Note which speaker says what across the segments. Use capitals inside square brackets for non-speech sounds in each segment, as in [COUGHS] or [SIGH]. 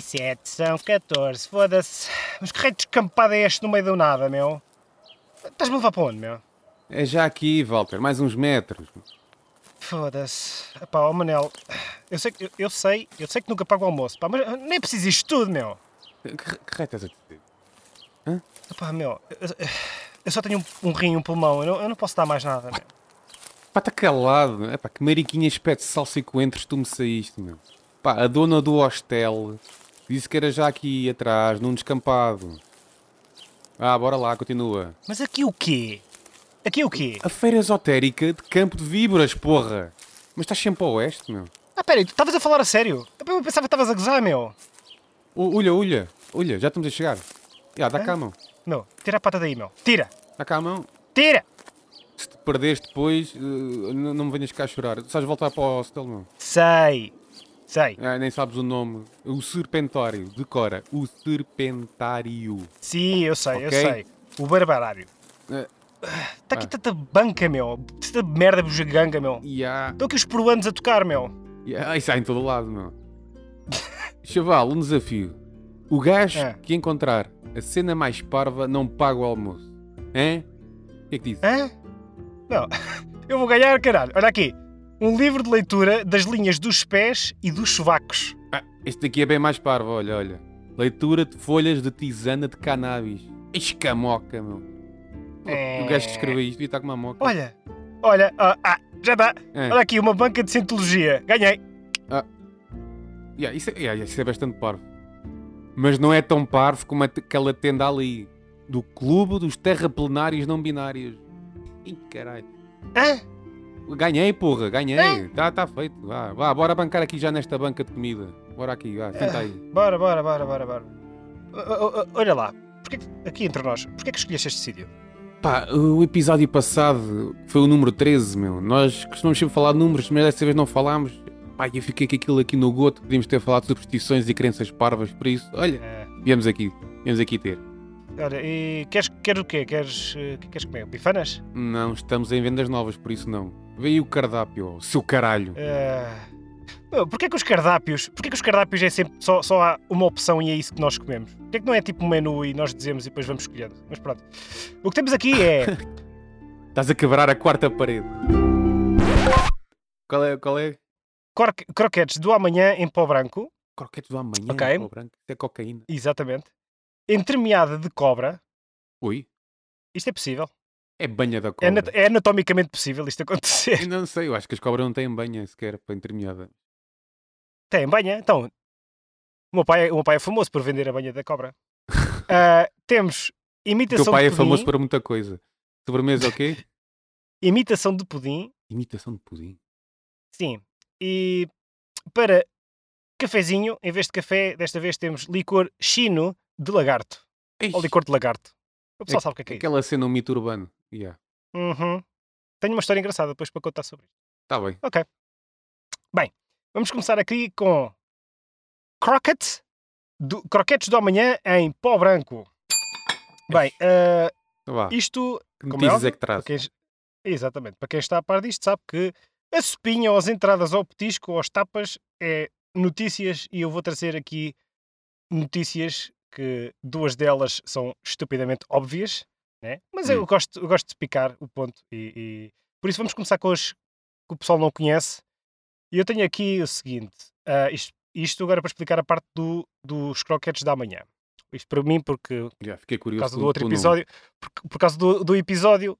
Speaker 1: 7 e 7 são 14. Foda-se. Mas que rei de escampada é este no meio do nada, meu? Estás-me a levar para onde, meu?
Speaker 2: É já aqui, Walter, mais uns metros.
Speaker 1: Foda-se. Epá, ó Manel, eu sei, eu, eu sei, eu sei que nunca pago o almoço, pá, mas nem preciso isto tudo, meu.
Speaker 2: Que, que raio estás a dizer?
Speaker 1: Epá, meu, eu, eu só tenho um, um rim e um pulmão, eu não, eu não posso dar mais nada, meu.
Speaker 2: Pá, está calado. É pá, que mariquinha espete de salsa e coentros tu me saíste, meu. Pá, a dona do hostel disse que era já aqui atrás, num descampado. Ah, bora lá, continua.
Speaker 1: Mas aqui o quê? Aqui o quê?
Speaker 2: A feira esotérica de Campo de Víboras, porra. Mas estás sempre a oeste, meu.
Speaker 1: Ah, peraí, tu estavas a falar a sério? Eu pensava que estavas a gozar, meu.
Speaker 2: Ulha, ulha, ulha, já estamos a chegar. Já, dá cá a mão.
Speaker 1: Meu, tira a pata daí, meu. Tira!
Speaker 2: Dá cá a mão.
Speaker 1: Tira!
Speaker 2: Se te perderes depois, eh, não me venhas cá chorar. Sabes voltar para o hostel, não?
Speaker 1: Sei. Sei.
Speaker 2: Ah, nem sabes o nome. O Serpentário. Decora. O Serpentário.
Speaker 1: Sim, eu sei, eu
Speaker 2: Ok.
Speaker 1: sei. O barbarário.
Speaker 2: Eh,
Speaker 1: Está aqui
Speaker 2: Ah.
Speaker 1: tanta banca, meu. Tanta merda bujaganga, meu.
Speaker 2: Há...
Speaker 1: Estão aqui os peruanos a tocar, meu.
Speaker 2: há- Isso há em todo lado, meu. Chaval, um desafio. O gajo
Speaker 1: É.
Speaker 2: que encontrar a cena mais parva não paga o almoço. Hã? O que é que diz?
Speaker 1: Hã? Não. [LAUGHS] Eu vou ganhar, caralho. Olha aqui. Um livro de leitura das linhas dos pés e dos sovacos.
Speaker 2: Ah, este daqui é bem mais parvo, olha, olha. Leitura de folhas de tisana de cannabis. Escamoca, meu. O gajo que escreveu isto devia estar com uma moca.
Speaker 1: Olha. Olha. Ah, ah, já está.
Speaker 2: É.
Speaker 1: Olha aqui, uma banca de cientologia. Ganhei.
Speaker 2: Yeah, isso, é, yeah, isso é bastante parvo. Mas não é tão parvo como aquela tenda ali. Do Clube dos Terraplenários Não Binários. Ih, caralho.
Speaker 1: Hã?
Speaker 2: Ganhei, porra, ganhei.
Speaker 1: É?
Speaker 2: Tá, tá feito. Vá, vá, bora bancar aqui já nesta banca de comida. Bora aqui, vá, senta aí. [SIGHS]
Speaker 1: Bora, bora, bora, bora, bora. Olha lá. Porquê que- aqui entre nós, porquê que escolheste este sítio?
Speaker 2: Pá, o episódio passado foi o número 13, meu. Nós costumamos sempre falar de números, mas desta vez não falámos. Pá, eu fiquei com aquilo aqui no goto. Podíamos ter falado de superstições e crenças parvas, por isso, olha,
Speaker 1: Ah,
Speaker 2: viemos aqui. Viemos aqui ter.
Speaker 1: olha, e queres, queres o quê? Queres, eh, queres comer? Bifanas?
Speaker 2: Não, estamos em vendas novas, por isso não. Veio o cardápio, seu caralho.
Speaker 1: Meu, porquê que os cardápios, porquê que os cardápios é sempre só, só há uma opção e é isso que nós comemos? Porquê que não é tipo um menu e nós dizemos e depois vamos escolhendo? Mas pronto. O que temos aqui é [LAUGHS]
Speaker 2: Estás a quebrar a quarta parede. Qual é? Qual é?
Speaker 1: cor- croquetes do amanhã em pó branco,
Speaker 2: Croquetes do amanhã,
Speaker 1: Ok.
Speaker 2: pó branco. Isso é cocaína.
Speaker 1: exatamente, entremeada de cobra.
Speaker 2: Ui,
Speaker 1: Isto é possível.
Speaker 2: É banha da
Speaker 1: É,
Speaker 2: cobra.
Speaker 1: anat- é anatomicamente possível isto acontecer.
Speaker 2: Eu não sei, eu acho que as cobras não têm banha sequer para intermeada.
Speaker 1: Tem banha, então. O meu pai, é- o meu pai é famoso por vender a banha da cobra. Ah, temos
Speaker 2: O
Speaker 1: imitação
Speaker 2: teu pai
Speaker 1: de
Speaker 2: é
Speaker 1: pudim.
Speaker 2: famoso para muita coisa. Sobremesa o quê? [LAUGHS]
Speaker 1: Imitação de pudim.
Speaker 2: Imitação de pudim.
Speaker 1: Sim. E para cafezinho, em vez de café, desta vez temos licor chino de lagarto. Ou licor de lagarto. O pessoal sabe o que é que é.
Speaker 2: Aquela cena, um mito urbano. Yeah.
Speaker 1: Uhum. Tenho uma história engraçada depois para contar sobre isto.
Speaker 2: Tá bem.
Speaker 1: Bem, vamos começar aqui com croquettes do, croquetes do amanhã em pó branco. Bem,
Speaker 2: vá.
Speaker 1: isto
Speaker 2: Que
Speaker 1: é
Speaker 2: notícias
Speaker 1: óbvio,
Speaker 2: é que traz?
Speaker 1: Para quem- exatamente. Para quem está a par disto, sabe que a sopinha, ou as entradas ao petisco, ou às tapas, é notícias e eu vou trazer aqui notícias que duas delas são estupidamente óbvias, né? mas eu,
Speaker 2: Hum.
Speaker 1: gosto, eu gosto de picar o ponto e, e- por isso vamos começar com as que o pessoal não conhece. E eu tenho aqui o seguinte: ah, isto, isto agora para explicar a parte do, dos croquetes da manhã. Isto para mim, porque
Speaker 2: Já, fiquei
Speaker 1: por
Speaker 2: curioso.
Speaker 1: causa
Speaker 2: com-
Speaker 1: do outro episódio, por, por causa do, do episódio,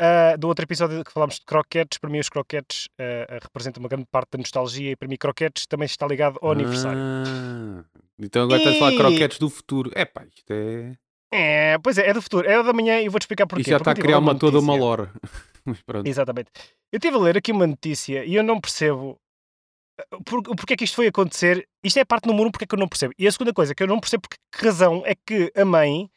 Speaker 1: ah, do outro episódio que falámos de croquetes, para mim os croquetes ah, representam uma grande parte da nostalgia e para mim croquetes também está ligado ao aniversário.
Speaker 2: Ah, então agora estás a falar de
Speaker 1: E-
Speaker 2: croquetes do futuro. É pá, isto é.
Speaker 1: É, pois é, é do futuro, é da manhã e vou-te explicar porquê.
Speaker 2: isto já está a criar
Speaker 1: ler
Speaker 2: uma, toda uma lore. [LAUGHS] Mas pronto.
Speaker 1: Exatamente. Eu estive a ler aqui uma notícia e eu não percebo ah, por, porque é que isto foi acontecer. Isto é a parte número um, porque é que eu não percebo. E a segunda coisa que eu não percebo, porque que razão é que a mãe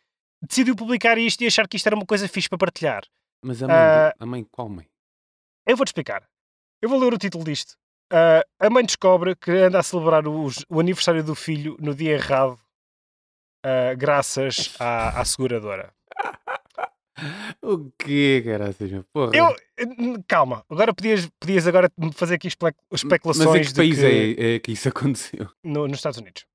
Speaker 1: decidiu publicar isto e achar que isto era uma coisa fixe para partilhar.
Speaker 2: Mas a mãe,
Speaker 1: Ah,
Speaker 2: a mãe, qual mãe?
Speaker 1: Eu vou-te explicar. Eu vou ler o título disto. Ah, a mãe descobre que anda a celebrar os- o aniversário do filho no dia errado, ah, graças à, à seguradora. [LAUGHS]
Speaker 2: O quê, caraças? meu? Porra.
Speaker 1: Eu, calma, agora podias, podias agora fazer aqui espe-
Speaker 2: Mas
Speaker 1: especulações
Speaker 2: em que país
Speaker 1: que-
Speaker 2: é, é que isso [LAUGHS] aconteceu?
Speaker 1: no- nos Estados Unidos.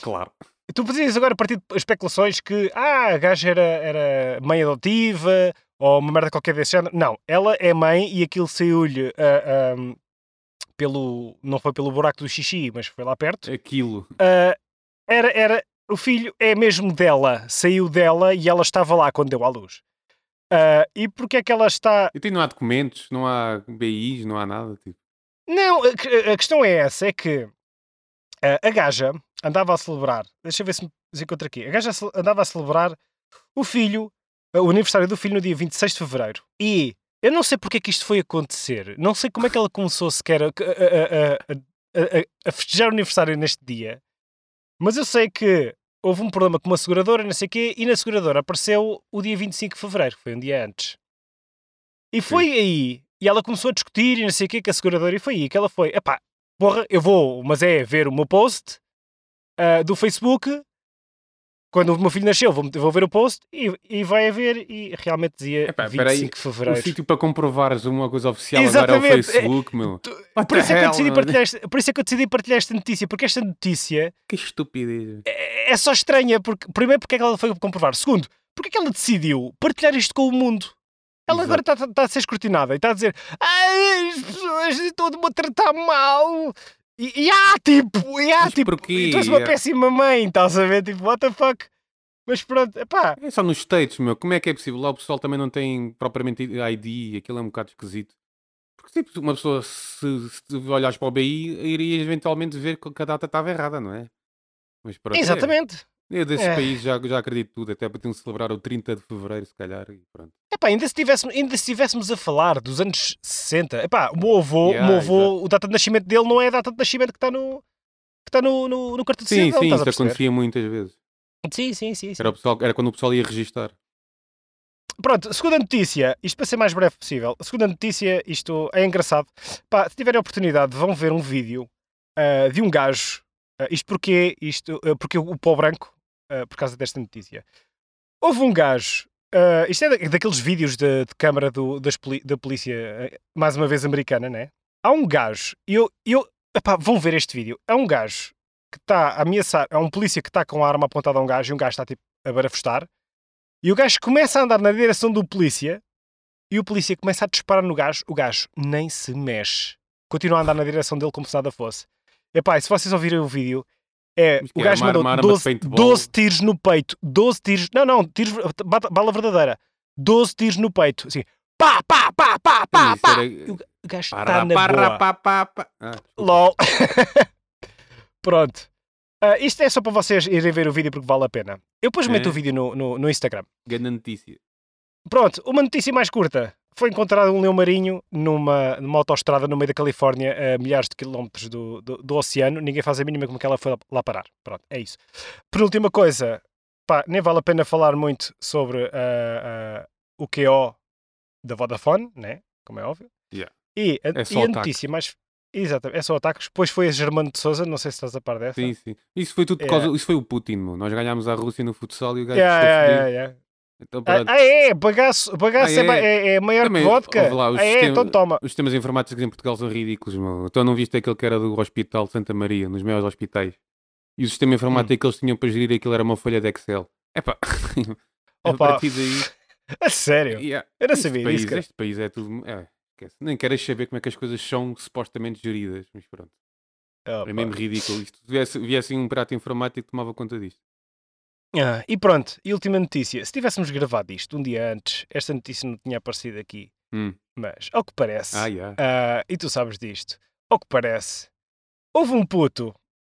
Speaker 2: Claro.
Speaker 1: tu podias agora partir de especulações que ah, a gaja era, era mãe adotiva ou uma merda qualquer desse género. Não, ela é mãe e aquilo saiu-lhe ahm, pelo. não foi pelo buraco do xixi, mas foi lá perto.
Speaker 2: Aquilo.
Speaker 1: Ah, era, era. O filho é mesmo dela, saiu dela e ela estava lá quando deu à luz. Ah, e porque é que ela está.
Speaker 2: E tem, não há documentos, não há BIs, não há nada. Tipo.
Speaker 1: Não, a, a questão é essa: é que ah, a gaja andava a celebrar. Deixa eu ver se me encontro aqui. A gaja andava a celebrar o filho, ah, o aniversário do filho no dia 26 de fevereiro. E eu não sei porque é que isto foi acontecer. Não sei como é que ela começou sequer a- a- a- a festejar o aniversário neste dia. Mas eu sei que houve um problema com uma seguradora, não sei o quê, e na seguradora apareceu o dia 25 de fevereiro, que foi um dia antes. E foi aí, e ela começou a discutir e não sei o quê com a seguradora, e foi aí que ela foi, epá, porra, eu vou, mas é ver o meu post ah, do Facebook, quando o meu filho nasceu, vou, vou ver o post, e, e vai a ver, e realmente dizia
Speaker 2: Epá,
Speaker 1: 25
Speaker 2: peraí,
Speaker 1: de fevereiro.
Speaker 2: sítio para comprovares uma coisa oficial agora é o
Speaker 1: Exatamente, é-
Speaker 2: Facebook, meu.
Speaker 1: Tu- Por isso, é que eu decidi partilhar esta, por isso é que eu decidi partilhar esta notícia, porque esta notícia
Speaker 2: Que estupidez.
Speaker 1: é é só estranha. Porque, primeiro, porque é que ela foi comprovar? Segundo, porque é que ela decidiu partilhar isto com o mundo? Ela agora está está a ser escrutinada e está a dizer Ai, as pessoas estão-me a tratar mal. E, e há, tipo, e há,
Speaker 2: Mas
Speaker 1: tipo,
Speaker 2: porquê?
Speaker 1: tu és uma
Speaker 2: É-
Speaker 1: péssima mãe, estás a ver? Tipo, what the fuck? Mas pronto, epá,
Speaker 2: É só nos States, meu. Como é que é possível? Lá o pessoal também não tem propriamente ID, aquilo é um bocado esquisito. Porque tipo, uma pessoa, se, se olhares para o BI, iria eventualmente ver que a data estava errada, não é? Mas pronto. é. Eu desses
Speaker 1: É.
Speaker 2: países já, já acredito tudo, até podiam celebrar o 30 de Fevereiro, se calhar, e pronto.
Speaker 1: Epá, ainda se estivéssemos, ainda se estivéssemos a falar dos anos 60, epá, o meu avô,
Speaker 2: Yeah,
Speaker 1: o, meu avô o data de nascimento dele não é a data de nascimento que está no, que está no, no, no cartão de
Speaker 2: Sim,
Speaker 1: cidadão,
Speaker 2: sim, isso acontecia muitas vezes.
Speaker 1: Sim, sim, sim. sim.
Speaker 2: Era, pessoal, era quando o pessoal ia registar.
Speaker 1: Pronto, segunda notícia, isto para ser mais breve possível. A segunda notícia, isto é engraçado. Pá, se tiverem a oportunidade, vão ver um vídeo ah, de um gajo. Ah, isto porque, isto, ah, porque o pó branco, ah, por causa desta notícia. Houve um gajo. ah, isto é da- daqueles vídeos de, de câmara do- das da polícia, ah, mais uma vez americana, né? Há um gajo, e eu, eu epá, vão ver este vídeo. É um gajo que está a ameaçar, é um polícia que está com a arma apontada a um gajo e um gajo está tipo a barafustar. E o gajo começa a andar na direção do polícia e o polícia começa a disparar no gajo. O gajo nem se mexe. Continua a andar na direção dele como se nada fosse. Epá, se vocês ouvirem o vídeo, é,
Speaker 2: Mas
Speaker 1: o
Speaker 2: é,
Speaker 1: gajo mandou
Speaker 2: arma- arma de
Speaker 1: 12,
Speaker 2: paintball?
Speaker 1: 12 tiros no peito. 12 tiros. Não, não, tiros, bala verdadeira. 12 tiros no peito. Assim, pá, pá, pá, pá, pá, pá.
Speaker 2: era-
Speaker 1: O ga- o gajo está na
Speaker 2: parra,
Speaker 1: boa.
Speaker 2: pá, pá, pá. Ah.
Speaker 1: LOL. [LAUGHS] Pronto. Ah, isto é só para vocês irem ver o vídeo porque vale a pena. Eu depois meto
Speaker 2: É.
Speaker 1: o vídeo no, no, no Instagram.
Speaker 2: Grande notícia.
Speaker 1: Pronto, uma notícia mais curta. Foi encontrado um leão marinho numa, numa autoestrada no meio da Califórnia, a milhares de quilómetros do, do, do oceano. Ninguém faz a mínima como que ela foi lá, parar. Pronto, é isso. Penúltima coisa, pá, nem vale a pena falar muito sobre ah, ah, o QO da Vodafone, né? Como é óbvio.
Speaker 2: Yeah.
Speaker 1: E a,
Speaker 2: É
Speaker 1: e a notícia mais. Exatamente, é só ataques. Depois foi a Germano de Souza, não sei se estás a par dessa.
Speaker 2: Sim, sim. Isso foi tudo por
Speaker 1: É.
Speaker 2: causa. Isso foi o Putin, meu. Nós ganhámos a Rússia no futsal e o gajo
Speaker 1: Yeah, yeah, yeah, yeah.
Speaker 2: Então,
Speaker 1: Ah,
Speaker 2: pronto.
Speaker 1: ah, é, bagaço, bagaço
Speaker 2: Ah,
Speaker 1: é,
Speaker 2: é?
Speaker 1: é, é maior
Speaker 2: Também,
Speaker 1: que vodka.
Speaker 2: lá,
Speaker 1: ah, é,
Speaker 2: sistema-
Speaker 1: então toma.
Speaker 2: Os sistemas informáticos em Portugal são ridículos, meu. Então não viste aquele que era do Hospital de Santa Maria, nos maiores hospitais. E o sistema informático
Speaker 1: Hum.
Speaker 2: que eles tinham para gerir aquilo era uma folha de Excel. Epá, [LAUGHS] a
Speaker 1: Opa,
Speaker 2: partir daí. [LAUGHS]
Speaker 1: a sério.
Speaker 2: yeah,
Speaker 1: Eu não
Speaker 2: este
Speaker 1: sabia
Speaker 2: país,
Speaker 1: disso, cara.
Speaker 2: Este país é tudo. É. Nem queres saber como é que as coisas são supostamente geridas. Mas pronto. É mesmo ridículo. Isto, se viesse, viesse um prato informático, tomava conta disto.
Speaker 1: Ah, e pronto, e última notícia. Se tivéssemos gravado isto um dia antes, esta notícia não tinha aparecido aqui.
Speaker 2: Hum.
Speaker 1: Mas, ao que parece,
Speaker 2: Ah, yeah.
Speaker 1: ah, e tu sabes disto, ao que parece, houve um puto.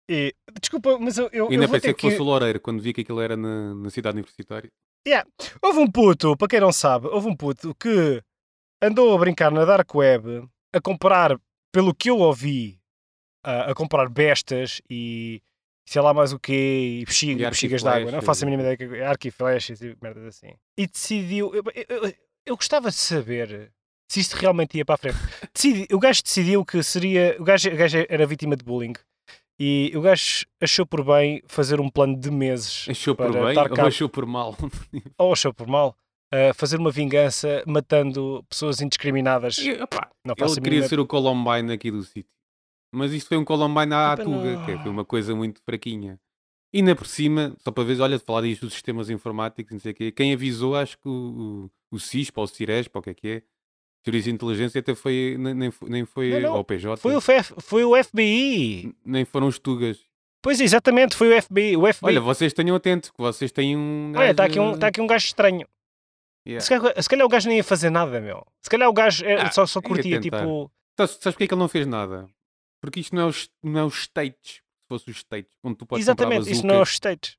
Speaker 1: E, desculpa, mas eu, eu,
Speaker 2: Ainda
Speaker 1: eu
Speaker 2: pensei
Speaker 1: ter
Speaker 2: que fosse o Loureiro quando vi que aquilo era na, na cidade universitária.
Speaker 1: Houve um puto, para quem não sabe, houve um puto que andou a brincar na Dark Web, a comprar, pelo que eu ouvi, a, a comprar bestas e sei lá mais o quê, e bexiga-
Speaker 2: E
Speaker 1: bexigas de água. Não faço a mínima ideia arco e flechas e merdas assim. E decidiu. Eu, eu- eu- gostava de saber se isto realmente ia para a frente. Decidi- o gajo decidiu que seria. O gajo, o gajo era vítima de bullying. E o gajo achou por bem fazer um plano de meses
Speaker 2: Achou por bem ou
Speaker 1: cabo
Speaker 2: achou por mal? [LAUGHS]
Speaker 1: ou achou por mal, a fazer uma vingança matando pessoas indiscriminadas.
Speaker 2: E, opá,
Speaker 1: Não
Speaker 2: ele queria ser o Columbine aqui do sítio. Mas isto foi um Columbine à
Speaker 1: Epá,
Speaker 2: tuga,
Speaker 1: não.
Speaker 2: que foi uma coisa muito fraquinha. E ainda por cima, só para ver, olha, de falar disto dos sistemas informáticos, não sei o quê, quem avisou, acho que o, o, o CISP ou o CIRESP, ou o que é que é, Teorias de Inteligência, até foi, nem, nem foi,
Speaker 1: Não, não.
Speaker 2: PJ,
Speaker 1: Foi o, foi o FBI.
Speaker 2: nem foram os Tugas.
Speaker 1: Pois exatamente, foi o FBI. O FBI.
Speaker 2: Olha, vocês tenham atentos, que vocês têm um.
Speaker 1: Olha, está
Speaker 2: gajo-
Speaker 1: aqui, um, tá aqui um gajo estranho.
Speaker 2: Yeah.
Speaker 1: Se, calhar, se calhar o gajo nem ia fazer nada, meu. Se calhar o gajo era-
Speaker 2: Ah,
Speaker 1: só, só
Speaker 2: ia
Speaker 1: curtia, tipo.
Speaker 2: Sabes, sabes porque é que ele não fez nada? Porque isto não é os, não é os States. Se fosse os States, onde tu podes
Speaker 1: exatamente,
Speaker 2: comprar
Speaker 1: isso não é os States.
Speaker 2: Se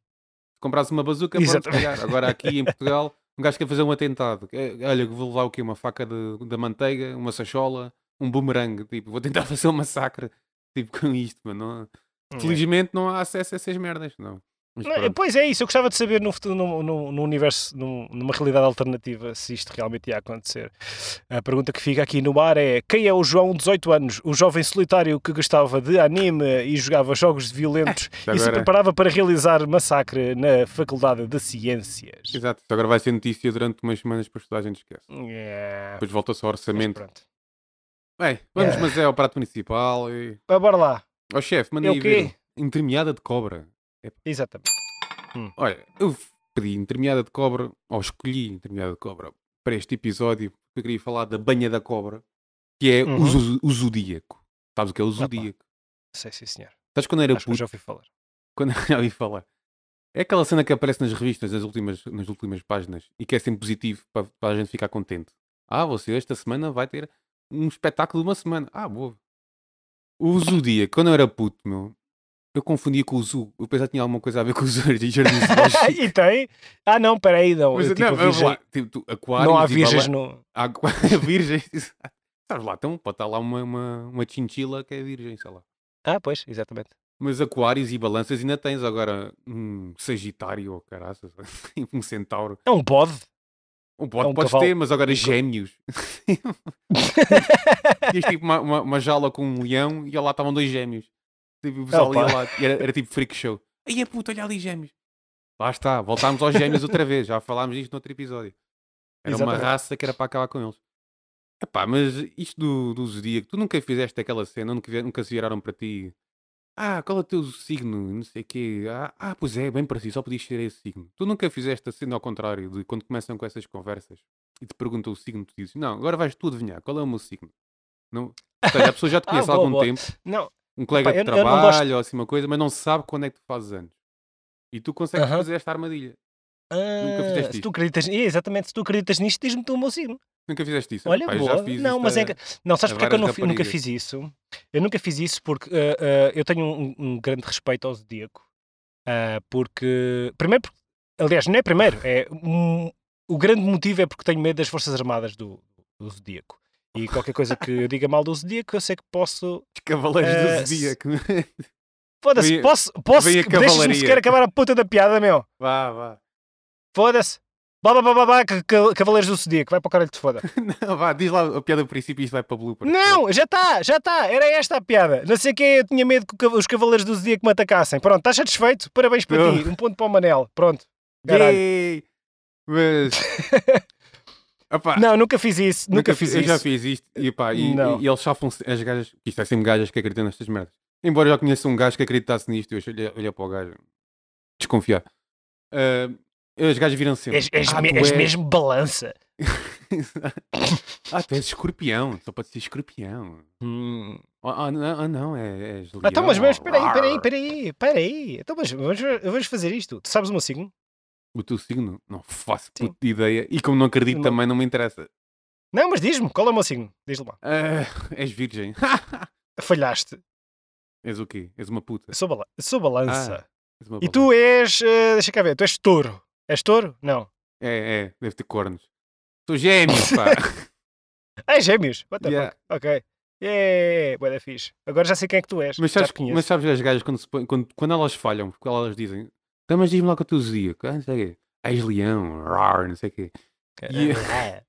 Speaker 2: comprasse uma bazuca, calhar. Agora aqui em Portugal, um gajo quer fazer um atentado. É, Olha, vou levar o quê? Uma faca de, da manteiga, uma sachola, um boomerang. Tipo, vou tentar [LAUGHS] fazer um massacre tipo, com isto, mano. Não- Felizmente não há acesso a essas merdas, não.
Speaker 1: Não, pois é isso, eu gostava de saber no, no, no- no universo, num- numa realidade alternativa, se isto realmente ia acontecer. A pergunta que fica aqui no ar é: quem é o João, 18 anos, o jovem solitário que gostava de anime e jogava jogos violentos [LAUGHS] e se
Speaker 2: Agora-
Speaker 1: preparava para realizar massacre na Faculdade de Ciências?
Speaker 2: Exato, agora vai ser notícia durante umas semanas para toda a gente esquece.
Speaker 1: Yeah.
Speaker 2: Depois volta-se ao orçamento. Bem, vamos,
Speaker 1: É.
Speaker 2: mas é ao prato municipal e.
Speaker 1: Ah, bora lá.
Speaker 2: Ó chefe,
Speaker 1: É
Speaker 2: mandei
Speaker 1: o
Speaker 2: ver.
Speaker 1: quê?
Speaker 2: Entremeada de cobra.
Speaker 1: Exatamente.
Speaker 2: Olha, eu pedi entremeada de cobra, ou escolhi entremeada de cobra para este episódio, porque eu queria falar da banha da cobra, que é o,
Speaker 1: Uhum.
Speaker 2: zo- o zodíaco. Sabes o que é o zodíaco?
Speaker 1: Sei, sim, senhor.
Speaker 2: Sabes quando era
Speaker 1: Acho
Speaker 2: puto,
Speaker 1: já ouvi falar.
Speaker 2: quando [LAUGHS] já ouvi falar? É aquela cena que aparece nas revistas, nas últimas, nas últimas páginas, e que é sempre positivo para, para a gente ficar contente. Ah, você esta semana vai ter um espetáculo de uma semana. Ah, boa. O zodíaco, quando eu era puto, meu, eu confundia com o zoo. Eu pensava que tinha alguma coisa a ver com os jardins zoológicos. [LAUGHS]
Speaker 1: e tem? Ah, não, peraí, não.
Speaker 2: Mas,
Speaker 1: tipo,
Speaker 2: não,
Speaker 1: virgem-
Speaker 2: lá, tipo, tu- aquários
Speaker 1: não há
Speaker 2: e
Speaker 1: virgens no.
Speaker 2: Há [LAUGHS] virgens. Sabes lá, então pode estar lá uma, uma, uma chinchila que é virgem, sei lá.
Speaker 1: Ah, pois, exatamente.
Speaker 2: Mas aquários e balanças ainda tens agora um sagitário ou caraças, [LAUGHS] um centauro.
Speaker 1: É um bode.
Speaker 2: Um pode,
Speaker 1: um
Speaker 2: podes
Speaker 1: cavalo.
Speaker 2: ter, mas agora gêmeos. Tinhas tipo uma, uma, uma jaula com um leão e lá estavam dois gêmeos. Tipo, o pessoal
Speaker 1: Opa.
Speaker 2: ia lá, e era, era tipo freak show. Aí a puta, olha ali gêmeos. Lá está, voltámos aos gêmeos outra vez. Já falámos disto no outro episódio. Era uma
Speaker 1: Exatamente.
Speaker 2: raça que era para acabar com eles. Epá, mas isto do, do zodíaco, tu nunca fizeste aquela cena, nunca, nunca se viraram para ti. Ah, qual é o teu signo? Não sei o quê. Ah, ah, pois é, bem para si, só podias ser esse signo. Tu nunca fizeste a cena ao contrário, de quando começam com essas conversas e te perguntam o signo, tu dizes, não, agora vais tu adivinhar, qual é o meu signo? Não? Ou seja, a pessoa já te [LAUGHS] conhece há
Speaker 1: Ah, boa,
Speaker 2: algum
Speaker 1: boa.
Speaker 2: tempo,
Speaker 1: Não,
Speaker 2: um colega
Speaker 1: Epá,
Speaker 2: de
Speaker 1: eu- eu
Speaker 2: trabalho
Speaker 1: gosto-
Speaker 2: ou assim uma coisa, mas não sabe quando é que tu fazes anos. E tu consegues
Speaker 1: Aham.
Speaker 2: fazer esta armadilha.
Speaker 1: ah,
Speaker 2: fizeste
Speaker 1: se
Speaker 2: isto?
Speaker 1: tu acreditas, é, exatamente, se tu acreditas nisto, diz-me tu o meu signo.
Speaker 2: Nunca fizeste isso?
Speaker 1: Olha,
Speaker 2: eu
Speaker 1: boa.
Speaker 2: já fiz
Speaker 1: não, mas é que, não, sabes porque é que eu não nunca fiz isso? Eu nunca fiz isso porque ah, ah, eu tenho um, um grande respeito ao zodíaco. Ah, porque, primeiro, porque- aliás, não é primeiro, é um- o grande motivo é porque tenho medo das Forças Armadas do, do zodíaco. E qualquer coisa que eu diga mal do zodíaco, eu sei que posso.
Speaker 2: Os cavaleiros
Speaker 1: Ah,
Speaker 2: do zodíaco.
Speaker 1: Foda-se, posso. posso
Speaker 2: cavalaria.
Speaker 1: sequer acabar a puta da piada, meu.
Speaker 2: vá, vá.
Speaker 1: Foda-se. Blá blá blá blá blá, ca- ca- Cavaleiros do Zodíaco, vai para o caralho que te foda. [LAUGHS]
Speaker 2: Não, vá, diz lá a piada do princípio e isto vai para blooper.
Speaker 1: Não, já está, já está, era esta a piada. Não sei o que eu tinha medo que os Cavaleiros do Zodíaco me atacassem. Pronto, estás satisfeito? Parabéns para
Speaker 2: Oh.
Speaker 1: ti, um ponto para o Manel. Pronto. Caralho.
Speaker 2: Mas. [LAUGHS]
Speaker 1: Não, nunca fiz isso, nunca, fiz
Speaker 2: eu
Speaker 1: isso.
Speaker 2: já fiz isto e, pá, e,
Speaker 1: Não.
Speaker 2: e, e eles chafam as gajas. Isto é sempre gajas que acreditam nestas merdas. Embora eu já conheça um gajo que acreditasse nisto, eu olhei, olhei para o gajo desconfiar. Ah, as gajas viram sempre.
Speaker 1: És, és,
Speaker 2: ah,
Speaker 1: me- és
Speaker 2: és-
Speaker 1: mesmo balança.
Speaker 2: ah, tu és escorpião, só pode ser escorpião.
Speaker 1: Hum.
Speaker 2: Ah, ah, não, ah, não, é, és
Speaker 1: Ah, Então, mas,
Speaker 2: leão,
Speaker 1: aí, espera aí,
Speaker 2: rar.
Speaker 1: espera aí, espera aí. Então, mas vamos, vamos fazer isto. Tu sabes o meu signo?
Speaker 2: O teu signo? Não faço
Speaker 1: Sim.
Speaker 2: puta ideia. E como não acredito
Speaker 1: Não.
Speaker 2: também, não me interessa.
Speaker 1: Não, mas diz-me, qual é o meu signo? Diz-lhe lá.
Speaker 2: Ah, és virgem. [LAUGHS]
Speaker 1: Falhaste.
Speaker 2: és o quê? És uma puta.
Speaker 1: Sou, bala sou balança.
Speaker 2: Uma
Speaker 1: e tu és. eh, deixa cá ver, tu és touro. És touro? Não.
Speaker 2: É, é, deve ter cornos. Sou gêmeos, pá. [LAUGHS]
Speaker 1: Ah, é gêmeos. What the
Speaker 2: Yeah.
Speaker 1: fuck? Ok. Yeah, bué da fixe. Agora já sei quem é que tu és.
Speaker 2: mas, sabes, mas sabes as gajas quando, quando, quando elas falham, porque elas dizem, então mas diz-me lá o teu zodíaco, ah, não sei o quê. És leão, rar, não sei o quê. e-
Speaker 1: Ah,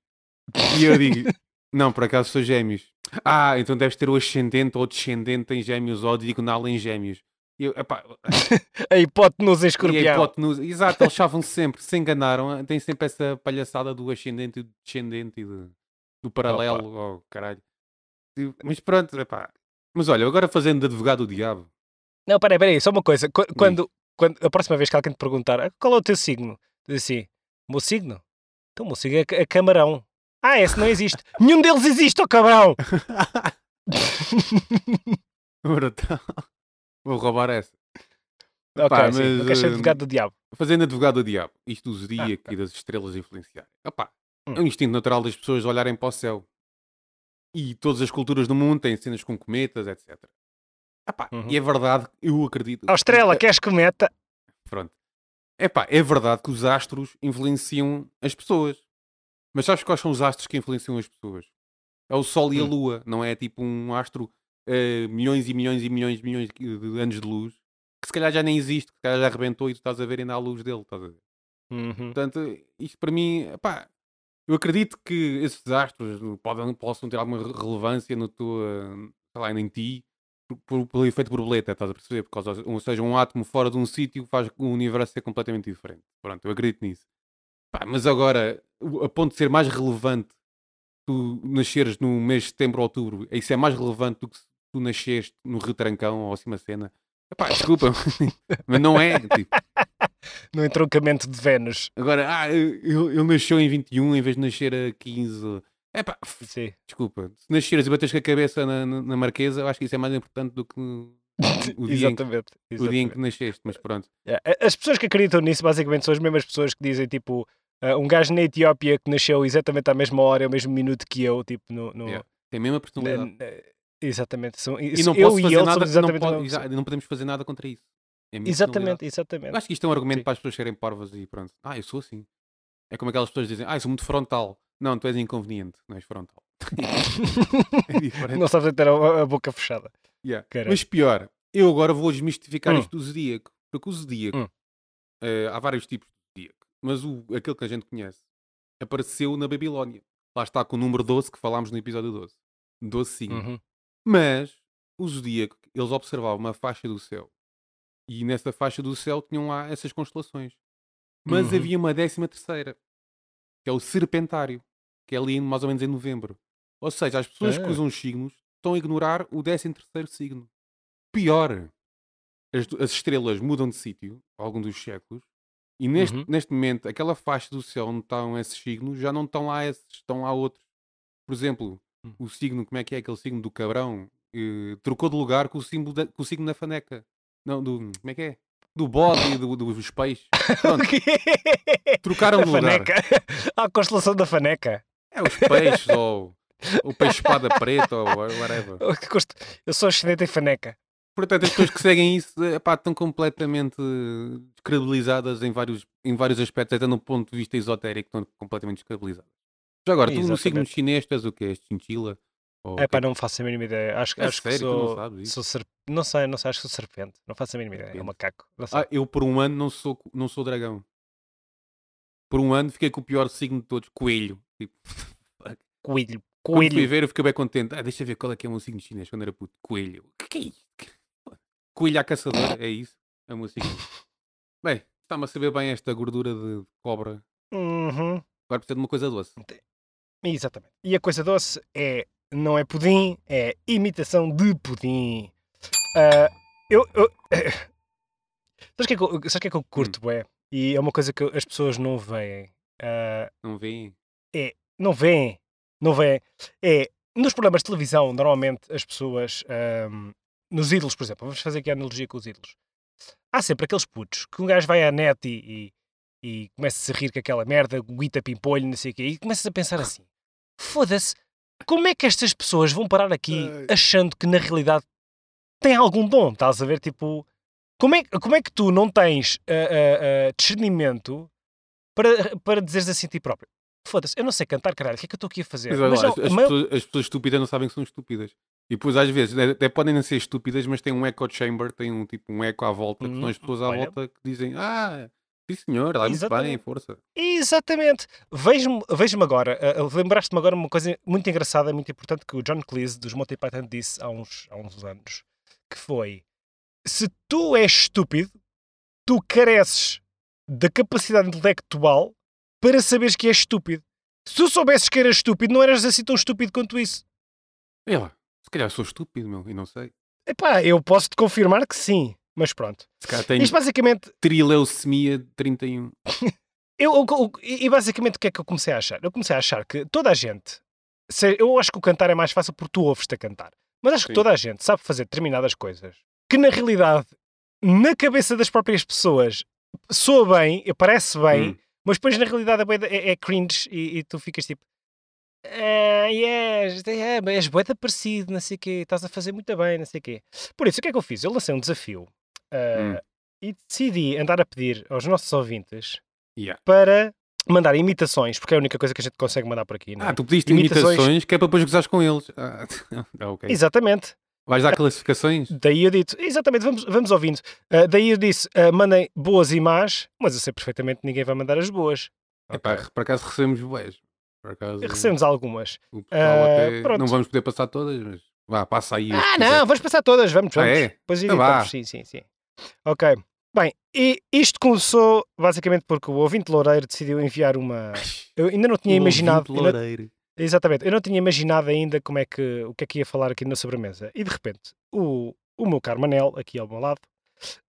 Speaker 1: [LAUGHS]
Speaker 2: E eu digo, não, por acaso sou gêmeos. Ah, então deves ter o ascendente ou descendente em gêmeos ou diagonal em gêmeos. Eu, epá, [LAUGHS]
Speaker 1: a hipotenusa em
Speaker 2: E a
Speaker 1: escorpião.
Speaker 2: hipotenusa. Exato, eles [LAUGHS] chavam-se sempre, se enganaram, tem sempre essa palhaçada do ascendente e do descendente e do, do paralelo, oh, caralho. Mas pronto, epá, Mas olha, agora fazendo de advogado do diabo.
Speaker 1: Não, peraí, peraí, só uma coisa. Qu- Quando, quando a próxima vez que alguém te perguntar "Ah, qual é o teu signo, diz assim: meu signo? Então o meu signo é, é camarão. Ah, esse não existe. [LAUGHS] Nenhum deles existe, ó cabrão! [LAUGHS]
Speaker 2: Brutal. Vou roubar essa.
Speaker 1: ok,
Speaker 2: Pá,
Speaker 1: sim,
Speaker 2: mas,
Speaker 1: não queres ser
Speaker 2: hum,
Speaker 1: advogado do diabo.
Speaker 2: Fazendo advogado do diabo. Isto do zodíaco
Speaker 1: Ah,
Speaker 2: e [LAUGHS] das estrelas influenciarem. Opá,
Speaker 1: Hum.
Speaker 2: é um instinto natural das pessoas olharem para o céu. E todas as culturas do mundo têm cenas com cometas, etc. Epá,
Speaker 1: Uhum.
Speaker 2: E é verdade, eu acredito.
Speaker 1: Ó estrela,
Speaker 2: É-
Speaker 1: queres cometa?
Speaker 2: Pronto. Epá, é verdade que os astros influenciam as pessoas. Mas sabes quais são os astros que influenciam as pessoas? É o Sol e a
Speaker 1: Hum.
Speaker 2: Lua. Não é tipo um astro eh, milhões e milhões e milhões e milhões de anos de luz que se calhar já nem existe, que se calhar já arrebentou e tu estás a ver ainda a luz dele. Estás a ver?
Speaker 1: Uhum.
Speaker 2: Portanto, isto para mim, epá, eu acredito que esses astros podem, possam ter alguma re- relevância no teu, eh, sei lá, em ti, por, por- pelo efeito borboleta, estás a perceber? Por causa, ou seja, um átomo fora de um sítio faz o universo ser completamente diferente. Pronto, eu acredito nisso. Pá, mas agora, a ponto de ser mais relevante tu nasceres no mês de setembro ou outubro, isso é mais relevante do que se tu nasceste no Rio Trancão ou assim uma cena. Epá, desculpa, [LAUGHS] mas não é. Tipo,
Speaker 1: No entroncamento de Vênus.
Speaker 2: Agora, ah, ele nasceu em 21 em vez de nascer a 15. É pá,
Speaker 1: Sim.
Speaker 2: desculpa. Se nasceres e bateres com a cabeça na, na, na marquesa, eu acho que isso é mais importante do que [LAUGHS] o, dia em que,
Speaker 1: exatamente.
Speaker 2: o dia em que nasceste. Mas pronto.
Speaker 1: Yeah. A- As pessoas que acreditam nisso basicamente são as mesmas pessoas que dizem tipo ah, um gajo na Etiópia que nasceu exatamente à mesma hora ao mesmo minuto que eu, tipo no. no-
Speaker 2: Yeah. Tem a mesma
Speaker 1: na-
Speaker 2: personalidade.
Speaker 1: na- exatamente. São,
Speaker 2: E não
Speaker 1: eu e ele
Speaker 2: nada,
Speaker 1: somos
Speaker 2: não,
Speaker 1: exatamente a
Speaker 2: po-
Speaker 1: mesma
Speaker 2: exa-
Speaker 1: pessoa.
Speaker 2: não podemos fazer nada contra isso. É.
Speaker 1: Exatamente, exatamente.
Speaker 2: Eu acho que isto é um argumento
Speaker 1: Sim.
Speaker 2: para as pessoas serem parvas e pronto. Ah, eu sou assim. É como aquelas pessoas dizem, ah, eu sou muito frontal. Não, tu és inconveniente, não és frontal. [LAUGHS] [LAUGHS] é diferente.
Speaker 1: não sabes ter a, a boca fechada.
Speaker 2: Yeah. Mas pior, eu agora vou desmistificar
Speaker 1: Hum.
Speaker 2: isto do zodíaco. Porque o zodíaco,
Speaker 1: Hum.
Speaker 2: eh, há vários tipos de zodíaco, mas o, aquele que a gente conhece apareceu na Babilónia. Lá está com o número 12 que falámos no episódio 12. 12 signos.
Speaker 1: Uhum.
Speaker 2: Mas o zodíaco, eles observavam uma faixa do céu e nessa faixa do céu tinham lá essas constelações. Mas
Speaker 1: Uhum.
Speaker 2: havia uma décima terceira, que é o serpentário, que é ali mais ou menos em novembro. Ou seja, as pessoas que
Speaker 1: Ah.
Speaker 2: usam os signos estão a ignorar o décimo terceiro signo. Pior, as, as estrelas mudam de sítio ao longo dos séculos e neste,
Speaker 1: Uhum.
Speaker 2: neste momento aquela faixa do céu onde estão esses signos já não estão lá esses, estão lá outros. Por exemplo,
Speaker 1: Hum.
Speaker 2: o signo, como é que é aquele signo do cabrão? eh, trocou de lugar com o, símbolo da- com o signo da faneca. Não, do. Como é que é? Do bode e do, dos peixes. Pronto, [LAUGHS] trocaram de lugar. [LAUGHS]
Speaker 1: a constelação da faneca.
Speaker 2: É os peixes ou o peixe espada preta ou whatever.
Speaker 1: Eu sou ascendente em faneca.
Speaker 2: Portanto, as pessoas que seguem isso epá, estão completamente descredibilizadas em vários, em vários aspectos, até no ponto de vista esotérico, estão completamente descredibilizadas. Já agora, tu no signo
Speaker 1: Exatamente.
Speaker 2: chinês, tu és o quê? És chinchila? Ou
Speaker 1: É pá, não faço a mínima ideia. Acho,
Speaker 2: É
Speaker 1: acho que
Speaker 2: sério que tu não
Speaker 1: sou. sou serp... Não sei, não sei, acho que sou serpente. Não faço a mínima ideia. É um macaco.
Speaker 2: Ah, eu por um ano não sou, não sou dragão. Por um ano fiquei com o pior signo de todos, coelho. Tipo, [LAUGHS]
Speaker 1: Coelho.
Speaker 2: quando fui
Speaker 1: Coelho.
Speaker 2: ver, eu fiquei bem contente. Ah, deixa eu ver qual é que é o meu signo chinês quando era puto. Coelho. Que, que é isso? Coelho à caçadora, é isso? É o meu signo. Bem, está-me a saber bem esta gordura de cobra.
Speaker 1: Uhum.
Speaker 2: Agora precisa de uma coisa doce.
Speaker 1: Exatamente. E a coisa doce é. Não é pudim, é imitação de pudim. Ah, eu. eu... [COUGHS] Sabes o que, é que que é que eu curto, é? E é uma coisa que as pessoas não veem. Ah,
Speaker 2: Não vêem?
Speaker 1: não veem. Não veem. É. Nos programas de televisão, normalmente as pessoas. ahm, nos ídolos, por exemplo, vamos fazer aqui a analogia com os ídolos. Há sempre aqueles putos que um gajo vai à net e, e, e começa a rir com aquela merda, guita pimpolho, não sei o quê, e começas a pensar [LAUGHS] assim: foda-se, como é que estas pessoas vão parar aqui achando que na realidade têm algum dom? Estás a ver? Tipo, como é, como é que tu não tens ah, ah, discernimento para, para dizeres assim a ti próprio? Foda-se, eu não sei cantar, caralho, o que é que eu estou aqui a fazer?
Speaker 2: Mas,
Speaker 1: não,
Speaker 2: as,
Speaker 1: a
Speaker 2: as
Speaker 1: maior-
Speaker 2: pessoas, as pessoas estúpidas não sabem que são estúpidas. E depois, às vezes, até podem não ser estúpidas, mas tem um echo chamber, tem um tipo um eco à volta, que são
Speaker 1: Hum,
Speaker 2: as pessoas à
Speaker 1: olha.
Speaker 2: volta que dizem: Ah, sim senhor, dá muito bem, força.
Speaker 1: Exatamente. Vejo-me vejo agora, uh, lembraste-me agora uma coisa muito engraçada, muito importante que o John Cleese dos Monty Python disse há uns, há uns anos, que foi se tu és estúpido, tu careces da capacidade intelectual para saberes que és estúpido. Se tu soubesses que eras estúpido, não eras assim tão estúpido quanto isso.
Speaker 2: E lá, Se calhar sou estúpido, meu, e não sei.
Speaker 1: Epá, eu posso te confirmar que sim, mas pronto. Isto basicamente,
Speaker 2: trileucemia de 31. [LAUGHS]
Speaker 1: eu, o- o- e basicamente o que é que eu comecei a achar? Eu comecei a achar que toda a gente, se- eu acho que o cantar é mais fácil porque tu ouves-te a cantar, mas acho que
Speaker 2: Sim.
Speaker 1: toda a gente sabe fazer determinadas coisas que na realidade, na cabeça das próprias pessoas, soa bem, parece bem,
Speaker 2: Hum.
Speaker 1: mas depois na realidade é, é- é cringe e, e tu ficas tipo. Ah, yes, é, mas és bué parecido, não sei o quê, estás a fazer muito bem, não sei o quê. Por isso, o que é que eu fiz? Eu lancei um desafio ah,
Speaker 2: Hum.
Speaker 1: e decidi andar a pedir aos nossos ouvintes
Speaker 2: Yeah.
Speaker 1: para mandar imitações, porque é a única coisa que a gente consegue mandar por aqui, não é?
Speaker 2: Ah, tu pediste
Speaker 1: Imitações.
Speaker 2: imitações que é para depois gozares com eles. Ah, [LAUGHS] ah, ok.
Speaker 1: Exatamente.
Speaker 2: Vais dar classificações?
Speaker 1: Daí eu dito, exatamente, vamos, vamos ouvindo. Ah, daí eu disse, ah, mandem boas e más, mas eu sei perfeitamente que ninguém vai mandar as boas.
Speaker 2: Epá,
Speaker 1: Ok.
Speaker 2: por acaso recebemos. Por acaso.
Speaker 1: Recebemos algumas. Ah,
Speaker 2: até-. Não vamos poder passar todas, mas vá, passa aí.
Speaker 1: Ah, não,
Speaker 2: quiser.
Speaker 1: vamos passar todas, vamos,
Speaker 2: Ah,
Speaker 1: vamos.
Speaker 2: é?
Speaker 1: Depois
Speaker 2: Então
Speaker 1: editamos, sim, sim, sim. Ok. Bem, e isto começou basicamente porque o ouvinte Loureiro decidiu enviar uma. [LAUGHS] Eu ainda não tinha
Speaker 2: O
Speaker 1: imaginado.
Speaker 2: ouvinte
Speaker 1: não-
Speaker 2: loureiro.
Speaker 1: Exatamente, eu não tinha imaginado ainda como é que, o que é que ia falar aqui na sobremesa. E de repente, o, o meu caro Manel, aqui ao meu lado,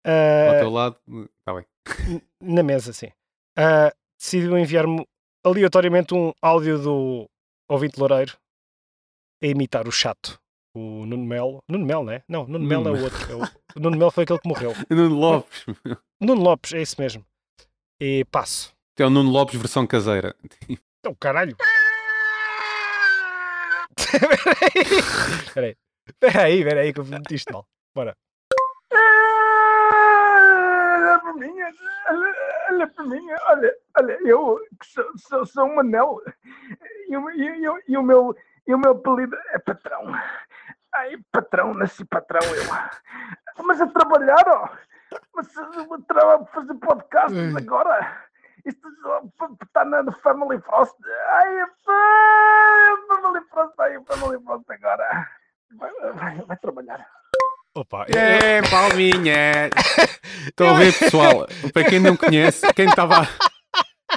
Speaker 1: ah,
Speaker 2: Ao teu lado. Está bem.
Speaker 1: n- na mesa, sim, ah, decidiu enviar-me aleatoriamente um áudio do ouvinte Loureiro a imitar o chato, o Nuno Melo. Nuno Melo, não é? Não, Nuno Melo é o outro. é o, o Nuno Melo foi aquele que morreu. [LAUGHS]
Speaker 2: Nuno Lopes.
Speaker 1: Nuno Lopes, é isso mesmo. E passo.
Speaker 2: É o Nuno Lopes versão caseira.
Speaker 1: Então, caralho. [LAUGHS] Espera aí. Espera aí, espera aí, que eu meti isto mal. Bora.
Speaker 3: Olha para mim, olha, olha para mim, olha, olha, eu que sou, sou, sou um anel e o, e, e, e o meu, e o meu apelido é patrão. Ai, patrão, nasci patrão eu. Mas a trabalhar, ó, mas a tra- fazer podcasts agora. Isto está na Family Frost. Ai, Family Frost, ai, Family Frost agora. Vai, vai, vai trabalhar.
Speaker 1: Opa, eu-
Speaker 2: É, palminha! [LAUGHS] Estão a ver, [LAUGHS] pessoal? Para quem não conhece, quem estava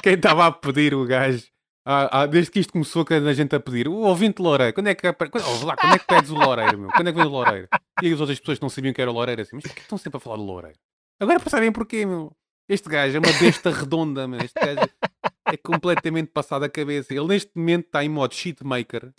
Speaker 2: quem estava a pedir o gajo, ah, ah, desde que isto começou, que a gente a pedir, o ouvinte Loureiro, quando é que, quando, ouve lá, quando é que pedes o Loureiro, meu? Quando é que vem o Loureiro? E as outras pessoas que não sabiam que era o Loureiro, assim, mas por que estão sempre a falar de Loureiro? Agora percebem porquê, meu? Este gajo é uma besta redonda, meu. Este gajo é completamente passado a cabeça. Ele neste momento está em modo shitmaker,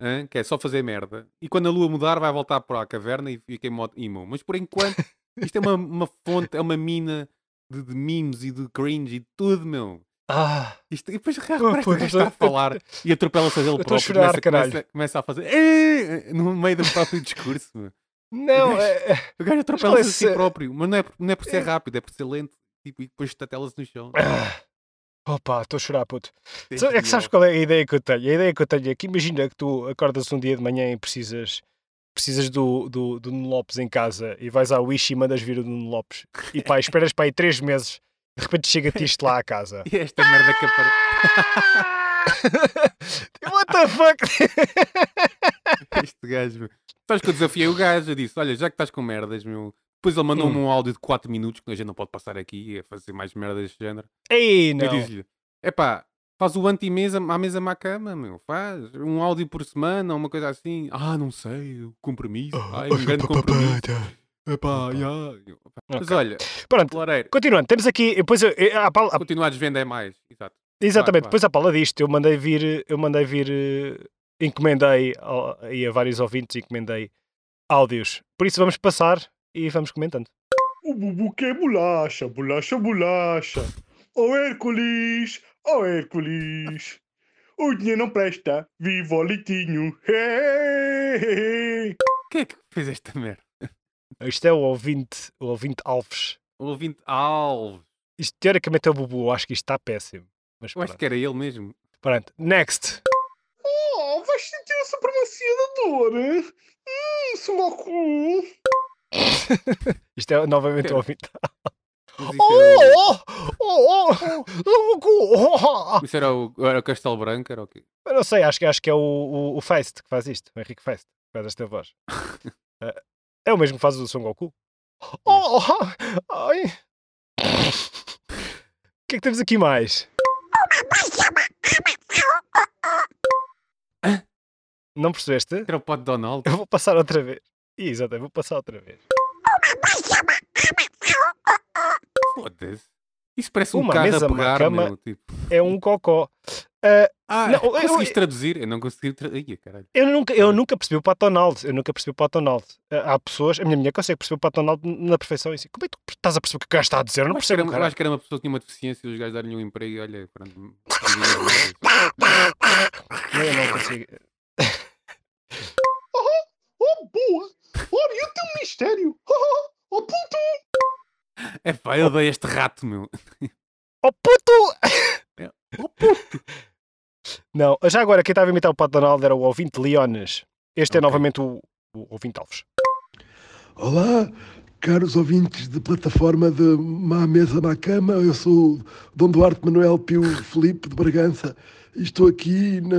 Speaker 2: hã, que é só fazer merda. E quando a lua mudar, vai voltar para a caverna e fica em modo emo. Mas por enquanto, isto é uma, uma fonte, é uma mina de, de memes e de cringe e de tudo, meu.
Speaker 1: Ah,
Speaker 2: Isto, e depois este
Speaker 1: pô,
Speaker 2: gajo está a falar e atropela-se a dele
Speaker 1: estou a
Speaker 2: próprio.
Speaker 1: chorar,
Speaker 2: começa,
Speaker 1: caralho.
Speaker 2: começa, começa a fazer no meio do próprio discurso.
Speaker 1: Não,
Speaker 2: gajo-
Speaker 1: é, é-
Speaker 2: O gajo atropela-se a si
Speaker 1: esse-
Speaker 2: próprio, mas não é, por- não é por ser
Speaker 1: É.
Speaker 2: rápido, é por ser lento. Tipo, e depois estatela-se no chão.
Speaker 1: ah. Opa, estou a chorar, puto. Só- É que sabes qual é a ideia que eu tenho? A ideia que eu tenho é que imagina que tu acordas um dia de manhã e precisas, precisas do, do, do Nuno Lopes em casa e vais à Wish e mandas vir o Nuno Lopes e pá, esperas para aí três meses de repente chega-te isto lá à casa.
Speaker 2: E esta merda que aparece. [LAUGHS]
Speaker 1: What the fuck? [LAUGHS]
Speaker 2: Este gajo. Sabes que eu desafiei o gajo, eu disse: Olha, já que estás com merdas, meu. Depois ele mandou-me
Speaker 1: Hum.
Speaker 2: um áudio de 4 minutos, que a gente não pode passar aqui a fazer mais merda deste género.
Speaker 1: Ei, não.
Speaker 2: eu disse-lhe: Epá, faz o anti-mesa à mesa à cama, meu. Faz um áudio por semana, uma coisa assim. Ah, não sei, o compromisso. Ai, um grande [LAUGHS] compromisso. Epá, já. Eu, "Epá." Mas
Speaker 1: Ok.
Speaker 2: olha,
Speaker 1: Pronto,
Speaker 2: Loureiro,
Speaker 1: continuando, temos aqui, depois eu, eu- à pala-
Speaker 2: continuar a desvender mais. Exato.
Speaker 1: exatamente,
Speaker 2: claro.
Speaker 1: depois à pala disto, eu mandei vir, eu mandei vir, eh, encomendei aí a vários ouvintes, encomendei áudios. Por isso vamos passar e vamos comentando.
Speaker 4: O Bubu quer bolacha, bolacha, bolacha. Ô Hércules, ô Hércules. O dinheiro não presta, viva o litinho. Hey!
Speaker 2: Quem é que fez esta merda?
Speaker 1: Isto é o ouvinte, o ouvinte Alves.
Speaker 2: O ouvinte Alves.
Speaker 1: Isto teoricamente é o Bubu, eu acho que isto está péssimo. Mas
Speaker 2: Eu acho que era ele mesmo.
Speaker 1: Pronto, next.
Speaker 4: Oh, vais sentir a supremacia da dor. hein? Hum, Sumoku. [LAUGHS]
Speaker 1: Isto é novamente o ouvinte.
Speaker 2: O-
Speaker 1: Oh, oh, oh, oh, oh. [LAUGHS]
Speaker 2: Isso era o, era o Castelo Branco, era o quê?
Speaker 1: Eu não sei, acho que, acho que é o, o, o Feist que faz isto, o Henrique Feist, que faz esta voz. [LAUGHS] É- o mesmo que faz o Son Goku. Oh, ai. O que é que temos aqui mais? Não percebeste?
Speaker 2: Era o pote Donald.
Speaker 1: Eu vou passar outra vez. Exato, eu vou passar outra vez.
Speaker 2: Foda-se. Isso parece um
Speaker 1: Uma
Speaker 2: carro
Speaker 1: mesa,
Speaker 2: a
Speaker 1: uma
Speaker 2: pegar,
Speaker 1: cama.
Speaker 2: meu. Tipo.
Speaker 1: É um cocó. Ah,
Speaker 2: Ah,
Speaker 1: Não, eu-
Speaker 2: conseguiste
Speaker 1: eu-
Speaker 2: traduzir? Eu não consegui traduzir.
Speaker 1: eu, nunca, eu nunca percebi o Pato Donald. Eu nunca percebi o Pato Donald. Ah, há pessoas, a minha mulher consegue perceber o Pato Donald na perfeição. E assim, como é que tu estás a perceber o que o gajo está a dizer? Eu não
Speaker 2: que era,
Speaker 1: percebo,
Speaker 2: eu acho que era uma pessoa que tinha uma deficiência e os gajos darem um emprego e olha, pronto.
Speaker 1: Eu não consigo. [LAUGHS]
Speaker 4: Oh, boa! Olha, eu tenho um mistério! [LAUGHS] Oh, puto!
Speaker 2: É pá, eu odeio este rato, meu.
Speaker 1: Oh puto! [LAUGHS]
Speaker 2: Oh, puto.
Speaker 1: Não, já agora, quem estava a imitar o Pato Donald era o ouvinte Leones. Este é
Speaker 2: Ok.
Speaker 1: novamente o, o ouvinte Alves.
Speaker 5: Olá, caros ouvintes de plataforma de Má Mesa Má Cama, eu sou o Dom Duarte Manuel Pio Felipe de Bragança e estou aqui na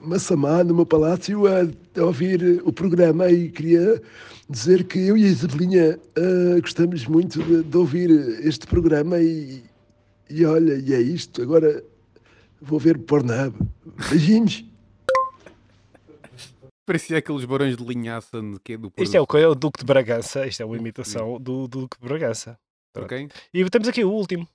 Speaker 5: Massamá, no meu palácio, a, a ouvir o programa e queria dizer que eu e a Isabelinha ah, gostamos muito de, de ouvir este programa e, e olha, e é isto, agora vou ver Pornhub. Beijinhos!
Speaker 2: Parecia aqueles barões de linhaça de quê? Do
Speaker 1: Isto é o, é o Duque de Bragança. Isto é uma imitação do, do Duque de Bragança.
Speaker 2: Ok?
Speaker 1: E temos aqui o último.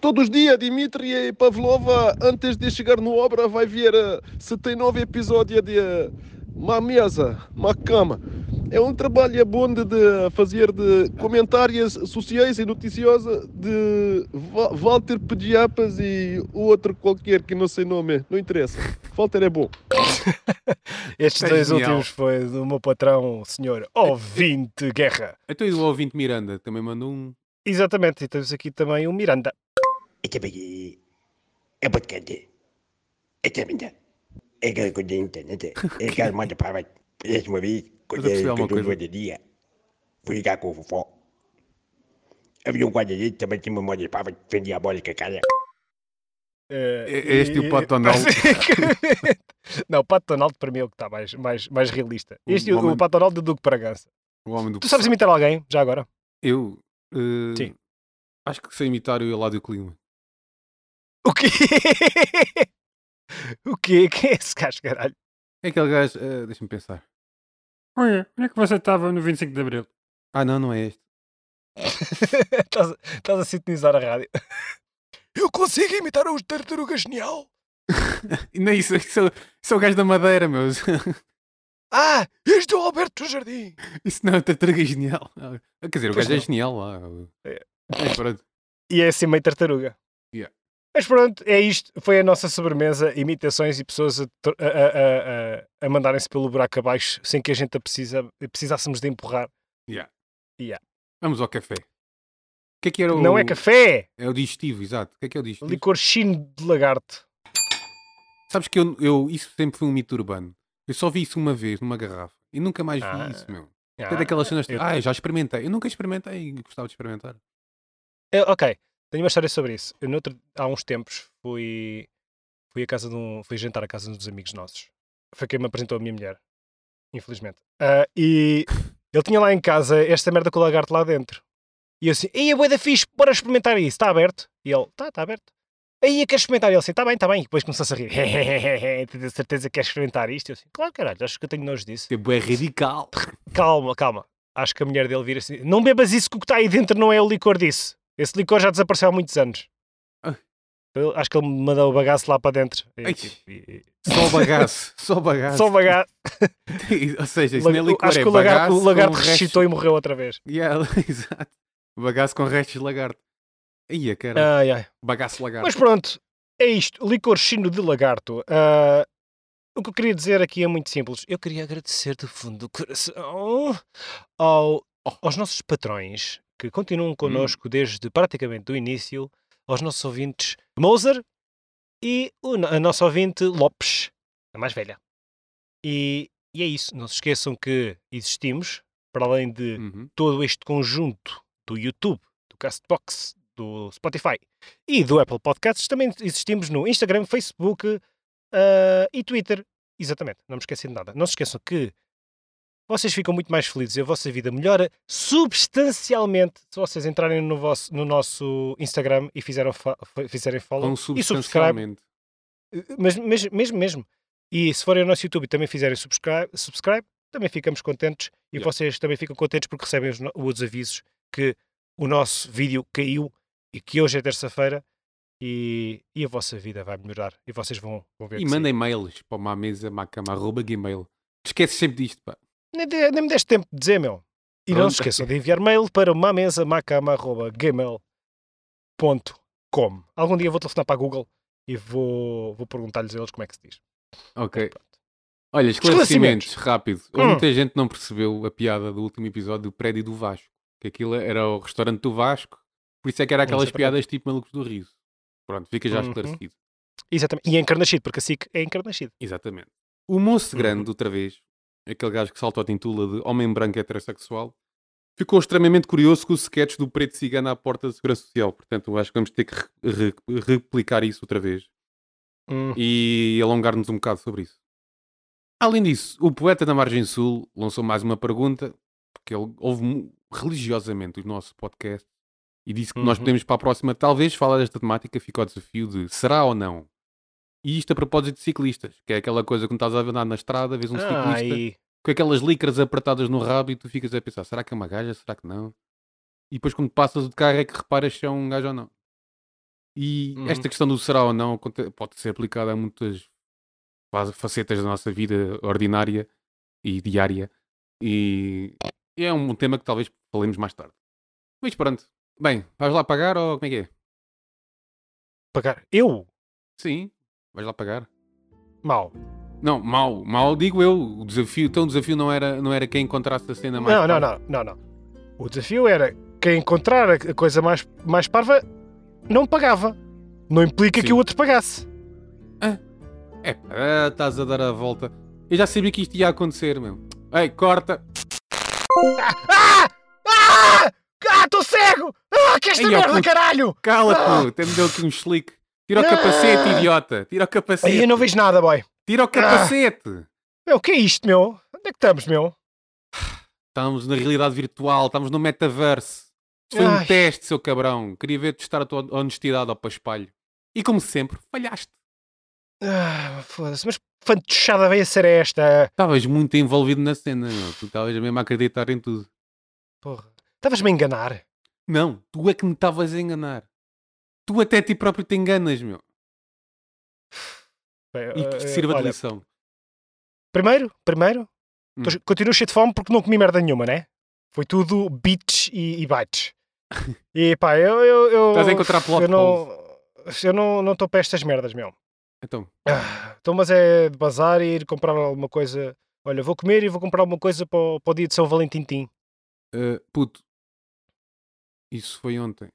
Speaker 6: Todos os dias, Dimitri Pavlova, antes de chegar no obra, vai ver eh, se tem novo episódio de eh, Uma Mesa, Uma Cama. É um trabalho bom de, de fazer de comentários sociais e noticiosos de Walter Pediapas e o outro qualquer que não sei nome, não interessa. Walter é bom. [LAUGHS]
Speaker 1: Estes
Speaker 2: É
Speaker 1: dois
Speaker 2: genial.
Speaker 1: últimos foi do meu patrão, o senhor Ouvinte Guerra.
Speaker 2: Então e o ouvinte Miranda também mandou um.
Speaker 1: Exatamente, e temos aqui também o Miranda.
Speaker 7: Ito bagi é podcast. Ito minda. É que tenho internet. É que mando para esse momento. Quando
Speaker 2: eu percebi alguma coisa.
Speaker 7: de dia. Fui ligar com o fofó. Havia um guarda ali também tinha uma moda para defender diabólica, cara.
Speaker 1: Eh,
Speaker 2: É- é este o Pato Donald? [LAUGHS]
Speaker 1: Não, o Pato Donald para mim é o que está mais, mais, mais realista. Este é o,
Speaker 2: homem-
Speaker 1: o Pato Donald do Duque de Bragança.
Speaker 2: O homem do
Speaker 1: Tu sabes imitar alguém, já agora?
Speaker 2: Eu. eh,
Speaker 1: Sim.
Speaker 2: Acho que sei imitar o Eládio Clima.
Speaker 1: O quê? [LAUGHS] o quê? Quem é esse gajo, caralho?
Speaker 2: É aquele gajo. eh, Deixa-me pensar.
Speaker 8: Olha, onde é que você estava no 25 de Abril?
Speaker 2: Ah, não, não é este. [LAUGHS]
Speaker 1: estás, estás a sintonizar a rádio. Eu consigo imitar os Tartaruga Genial. [LAUGHS]
Speaker 2: Não, isso, isso, é- isso é o gajo da Madeira, meu. [LAUGHS]
Speaker 1: Ah, este é o Alberto do Jardim.
Speaker 2: Isso não é tartaruga genial. Ah, Quer dizer, o
Speaker 1: Pois
Speaker 2: gajo é
Speaker 1: não.
Speaker 2: genial lá.
Speaker 1: É.
Speaker 2: Mas pronto.
Speaker 1: E é assim meio tartaruga.
Speaker 2: Yeah.
Speaker 1: Mas pronto, é isto. Foi a nossa sobremesa. Imitações e pessoas a, a- a- a- mandarem-se pelo buraco abaixo sem que a gente a precisa, precisássemos de empurrar.
Speaker 2: Yeah.
Speaker 1: Yeah.
Speaker 2: Vamos ao café. O que é que era o.
Speaker 1: Não é café,
Speaker 2: É o digestivo, exato. O que é que é o digestivo?
Speaker 1: licor chino de lagarto.
Speaker 2: Sabes que eu, eu- isso sempre foi um mito urbano. Eu só vi isso uma vez numa garrafa e nunca mais vi
Speaker 1: Ah.
Speaker 2: isso, meu.
Speaker 1: Ah,
Speaker 2: é daquelas cenas. Ah, já experimentei. Eu nunca experimentei e gostava de experimentar.
Speaker 1: Eu- ok, tenho uma história sobre isso. Eu, noutro- há uns tempos, fui, fui, a casa de um, fui jantar a casa de uns amigos nossos. Foi quem me apresentou a minha mulher, infelizmente. Ah, e [LAUGHS] ele tinha lá em casa esta merda com o lagarto lá dentro. E eu assim, ei, a boia da fixe, bora experimentar isso, está aberto? E ele, tá, está aberto. Aí, queres experimentar? E ele assim, está bem, está bem. E depois começou-se a rir. [LAUGHS] Tens certeza que queres experimentar isto? Eu assim, claro, caralho, acho que eu tenho nojo disso.
Speaker 2: Tipo, é radical.
Speaker 1: Calma, calma. Acho que a mulher dele vira assim: Não bebas isso que o que está aí dentro não é o licor disso. Esse licor já desapareceu há muitos anos.
Speaker 2: Ah.
Speaker 1: Eu acho que ele me mandou o bagaço lá para dentro. E,
Speaker 2: Ai.
Speaker 1: tipo, e- e-
Speaker 2: Só bagaço. [LAUGHS] Só bagaço.
Speaker 1: Só o bagaço. [LAUGHS]
Speaker 2: Ou seja, isso não é licor,
Speaker 1: acho
Speaker 2: é
Speaker 1: que o lagarto, o lagarto ressuscitou e morreu outra vez.
Speaker 2: Yeah, [LAUGHS] exato. Bagaço com restos de lagarto. Ia, cara.
Speaker 1: Ai, ai.
Speaker 2: Bagaço lagarto.
Speaker 1: Mas pronto, é isto. Licor chino de lagarto. Ah, o que eu queria dizer aqui é muito simples. Eu queria agradecer do fundo do coração ao- aos nossos patrões que continuam connosco desde praticamente o início, aos nossos ouvintes Moser e o, a nossa ouvinte Lopes, a mais velha. E, e é isso. Não se esqueçam que existimos, para além de
Speaker 2: Uhum.
Speaker 1: todo este conjunto do YouTube, do Castbox, do Spotify e do Apple Podcasts, também existimos no Instagram, Facebook ah, e Twitter. Exatamente, não me esqueci de nada. Não se esqueçam que vocês ficam muito mais felizes e a vossa vida melhora substancialmente se vocês entrarem no, vosso, no nosso Instagram e fizeram fizerem follow e subscribe.
Speaker 2: substancialmente.
Speaker 1: Mas, mas mesmo, mesmo. E se forem ao nosso YouTube e também fizerem subscribe, subscribe também ficamos contentes e
Speaker 2: Yeah.
Speaker 1: vocês também ficam contentes porque recebem os, os avisos que o nosso vídeo caiu e que hoje é terça-feira e, e a vossa vida vai melhorar e vocês vão, vão ver
Speaker 2: E
Speaker 1: que sim.
Speaker 2: mandem mails para uma mesa, macama, arroba gmail. Esquece sempre disto, pá.
Speaker 1: Nem, de- nem me deste tempo de dizer, meu. E não
Speaker 2: Pronto.
Speaker 1: se esqueçam de enviar mail para mamesa.gmail.com Algum dia vou telefonar para a Google e vou, vou perguntar-lhes a eles como é que se diz.
Speaker 2: Ok.
Speaker 1: Pronto.
Speaker 2: Olha,
Speaker 1: Esclarecimentos.
Speaker 2: esclarecimentos, rápido.
Speaker 1: Hum.
Speaker 2: muita gente não percebeu a piada do último episódio do prédio do Vasco. Que aquilo era o restaurante do Vasco. Por isso é que era aquelas
Speaker 1: Exatamente.
Speaker 2: piadas tipo malucos do riso. Pronto, fica já
Speaker 1: Uhum.
Speaker 2: esclarecido.
Speaker 1: Exatamente. E é encarnascido, porque a SIC é encarnascido.
Speaker 2: Exatamente. O moço
Speaker 1: Uhum.
Speaker 2: grande, outra vez, aquele gajo que saltou a tintula de homem branco heterossexual, ficou extremamente curioso com o sketch do preto cigano à porta da Segurança Social. Portanto, acho que vamos ter que re- re- replicar isso outra vez
Speaker 1: Hum.
Speaker 2: e alongar-nos um bocado sobre isso. Além disso, o poeta da Margem Sul lançou mais uma pergunta, porque ele ouve religiosamente o nosso podcast e disse que nós
Speaker 1: Uhum.
Speaker 2: podemos para a próxima, talvez, falar desta temática, fica o desafio de será ou não? E isto a propósito de ciclistas, que é aquela coisa que estás a andar na estrada, vês um
Speaker 1: Ah,
Speaker 2: ciclista com aquelas licras apertadas no rabo e tu ficas a pensar, será que é uma gaja, será que não? E depois quando passas de carro é que reparas se é um gajo ou não. E
Speaker 1: Uhum.
Speaker 2: esta questão do será ou não pode ser aplicada a muitas fa- facetas da nossa vida ordinária e diária. E é um tema que talvez falemos mais tarde. Mas pronto. Bem, vais lá pagar ou como é que é?
Speaker 1: pagar. Eu?
Speaker 2: Sim, vais lá pagar.
Speaker 1: Mal.
Speaker 2: Não, mal, mal digo eu. O desafio, então o desafio não era, não era quem encontrasse a cena mais
Speaker 1: Não, não,
Speaker 2: parva.
Speaker 1: não, não, não. O desafio era quem encontrar a coisa mais, mais parva não pagava. Não implica que
Speaker 2: Sim.
Speaker 1: o outro pagasse.
Speaker 2: É, pá, estás a dar a volta. Eu já sabia que isto ia acontecer, meu. Ei, corta.
Speaker 1: Ah! Ah! Ah, estou cego! Ah, que esta
Speaker 2: Ei,
Speaker 1: merda,
Speaker 2: puto.
Speaker 1: caralho!
Speaker 2: Cala-te,
Speaker 1: Ah!
Speaker 2: Até me deu aqui um slick. Tira o
Speaker 1: Ah!
Speaker 2: capacete, idiota. Tira o capacete.
Speaker 1: eu não vejo nada, boy.
Speaker 2: Tira o capacete.
Speaker 1: Meu, o que é isto, meu? Onde é que estamos, meu?
Speaker 2: Estamos na realidade virtual. Estamos no metaverse. Isto foi um
Speaker 1: Ai.
Speaker 2: teste, seu cabrão. Queria ver testar a tua honestidade ao paspalho. E como sempre, falhaste.
Speaker 1: Ah, foda-se, mas que fantochada veio a ser esta?
Speaker 2: Estavas muito envolvido na cena, meu. Tu estavas mesmo a acreditar em tudo.
Speaker 1: Porra. Estavas-me a enganar.
Speaker 2: Não, tu é que me estavas a enganar. Tu até ti próprio te enganas, meu.
Speaker 1: Bem,
Speaker 2: E que te
Speaker 1: eh,
Speaker 2: sirva de
Speaker 1: olha,
Speaker 2: lição.
Speaker 1: Primeiro, primeiro,
Speaker 2: Hum.
Speaker 1: continuo cheio de fome porque não comi merda nenhuma, né? Foi tudo bits e, e bytes. [LAUGHS] E pá, eu. eu, eu
Speaker 2: Estás a encontrar plot
Speaker 1: eu não Eu não não estou para estas merdas, meu.
Speaker 2: Então,
Speaker 1: Ah, Então, mas é de bazar e ir comprar alguma coisa. Olha, vou comer e vou comprar alguma coisa para o, para o dia de São Valentim.
Speaker 2: Uh, puto, isso foi ontem.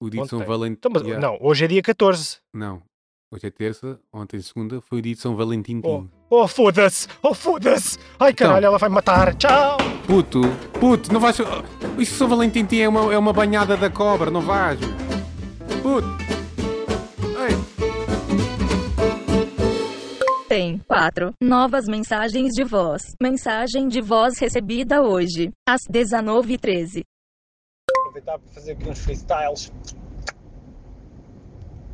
Speaker 2: O dia de São? Valentim.
Speaker 1: Então, mas,
Speaker 2: Yeah.
Speaker 1: Não, hoje é dia 14.
Speaker 2: Não. Hoje é terça, ontem segunda, foi o dia de São Valentim.
Speaker 1: Oh, foda-se! Oh, foda-se! Ai
Speaker 2: Então.
Speaker 1: caralho, ela vai me matar! Tchau!
Speaker 2: Puto, puto, não vais. Oh, Isso São Valentim é uma, é uma banhada da cobra, não vais. Puto. Ei.
Speaker 9: Tem quatro novas mensagens de voz. Mensagem de voz recebida hoje, às 19h13.
Speaker 1: Aproveitar para fazer aqui uns freestyles.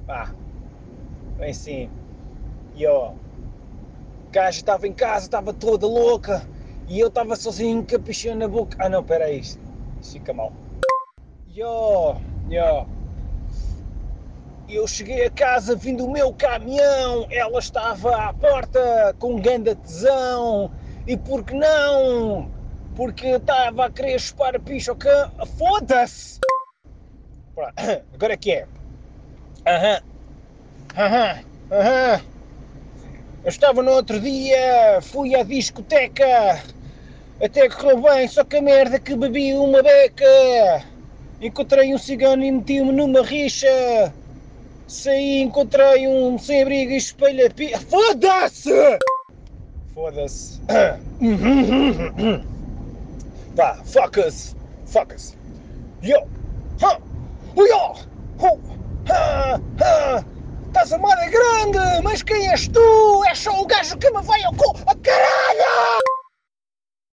Speaker 1: Pá, bem sim. E ó, gajo estava em casa, estava toda louca. E eu estava sozinho, caprichando na boca. Ah não, pera aí, isto fica mal. E ó. Eu cheguei a casa vindo o meu caminhão, ela estava à porta com um ganda tesão. E por que não? Porque estava a querer chupar a picha. Foda-se! [COUGHS] Agora que é. Aham. Aham. Aham. Eu estava no outro dia, fui à discoteca. Até que correu bem, só que a merda que bebi uma beca. Encontrei um cigano e meti-me numa rixa. Saí, encontrei um sem-abrigo e espelho a pi... Foda-se! Foda-se. [COUGHS] Pá, fuck-us. Fuck-us. Yo! Ha! Yo! Ho! Ha! Ha! Estás a mar é grande, mas quem és tu? És só o gajo que me vai ao cu. Oh, caralho!